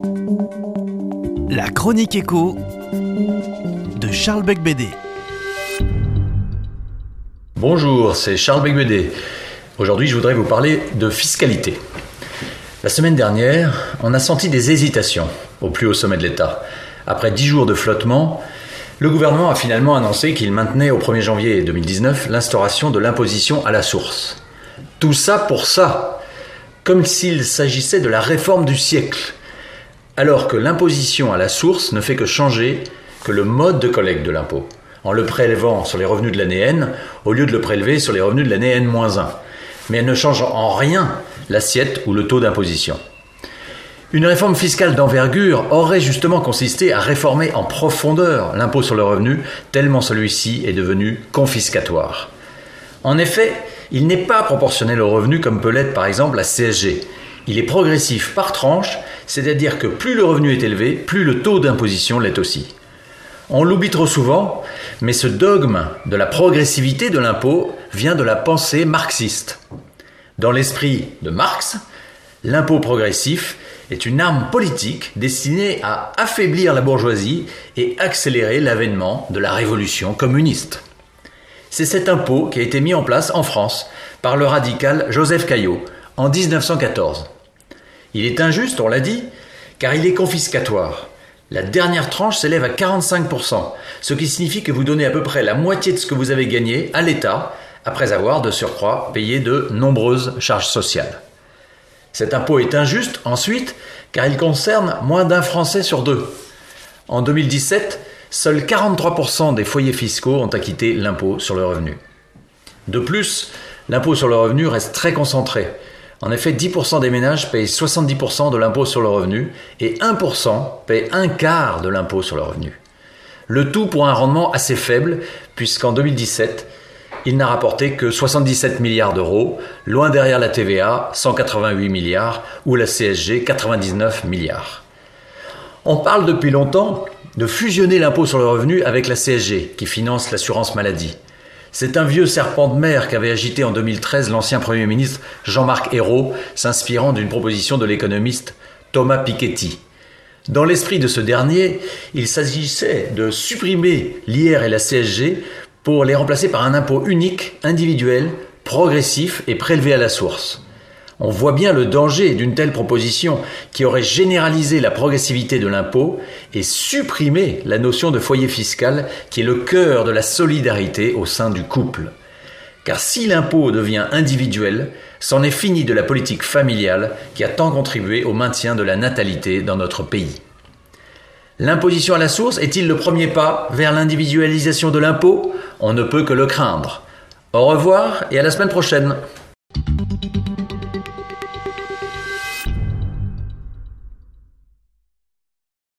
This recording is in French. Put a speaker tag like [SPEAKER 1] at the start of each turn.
[SPEAKER 1] La chronique écho de Charles Becbédé.
[SPEAKER 2] Bonjour, c'est Charles Becbédé. Aujourd'hui, je voudrais vous parler de fiscalité. La semaine dernière, on a senti des hésitations au plus haut sommet de l'État. Après dix jours de flottement, le gouvernement a finalement annoncé qu'il maintenait au 1er janvier 2019 l'instauration de l'imposition à la source. Tout ça pour ça, comme s'il s'agissait de la réforme du siècle, alors que l'imposition à la source ne fait que changer que le mode de collecte de l'impôt, en le prélevant sur les revenus de l'année N au lieu de le prélever sur les revenus de l'année N-1. Mais elle ne change en rien l'assiette ou le taux d'imposition. Une réforme fiscale d'envergure aurait justement consisté à réformer en profondeur l'impôt sur le revenu, tellement celui-ci est devenu confiscatoire. En effet, il n'est pas proportionnel au revenu comme peut l'être par exemple la CSG. Il est progressif par tranche, c'est-à-dire que plus le revenu est élevé, plus le taux d'imposition l'est aussi. On l'oublie trop souvent, mais ce dogme de la progressivité de l'impôt vient de la pensée marxiste. Dans l'esprit de Marx, l'impôt progressif est une arme politique destinée à affaiblir la bourgeoisie et accélérer l'avènement de la révolution communiste. C'est cet impôt qui a été mis en place en France par le radical Joseph Caillot en 1914. Il est injuste, on l'a dit, car il est confiscatoire. La dernière tranche s'élève à 45%, ce qui signifie que vous donnez à peu près la moitié de ce que vous avez gagné à l'État, après avoir de surcroît payé de nombreuses charges sociales. Cet impôt est injuste, ensuite, car il concerne moins d'un Français sur deux. En 2017, seuls 43% des foyers fiscaux ont acquitté l'impôt sur le revenu. De plus, l'impôt sur le revenu reste très concentré. En effet, 10% des ménages payent 70% de l'impôt sur le revenu et 1% payent un quart de l'impôt sur le revenu. Le tout pour un rendement assez faible, puisqu'en 2017, il n'a rapporté que 77 milliards d'euros, loin derrière la TVA, 188 milliards, ou la CSG, 99 milliards. On parle depuis longtemps de fusionner l'impôt sur le revenu avec la CSG, qui finance l'assurance maladie. C'est un vieux serpent de mer qu'avait agité en 2013 l'ancien Premier ministre Jean-Marc Ayrault, s'inspirant d'une proposition de l'économiste Thomas Piketty. Dans l'esprit de ce dernier, il s'agissait de supprimer l'IR et la CSG pour les remplacer par un impôt unique, individuel, progressif et prélevé à la source. On voit bien le danger d'une telle proposition qui aurait généralisé la progressivité de l'impôt et supprimé la notion de foyer fiscal qui est le cœur de la solidarité au sein du couple. Car si l'impôt devient individuel, c'en est fini de la politique familiale qui a tant contribué au maintien de la natalité dans notre pays. L'imposition à la source est-il le premier pas vers l'individualisation de l'impôt? On ne peut que le craindre. Au revoir et à la semaine prochaine.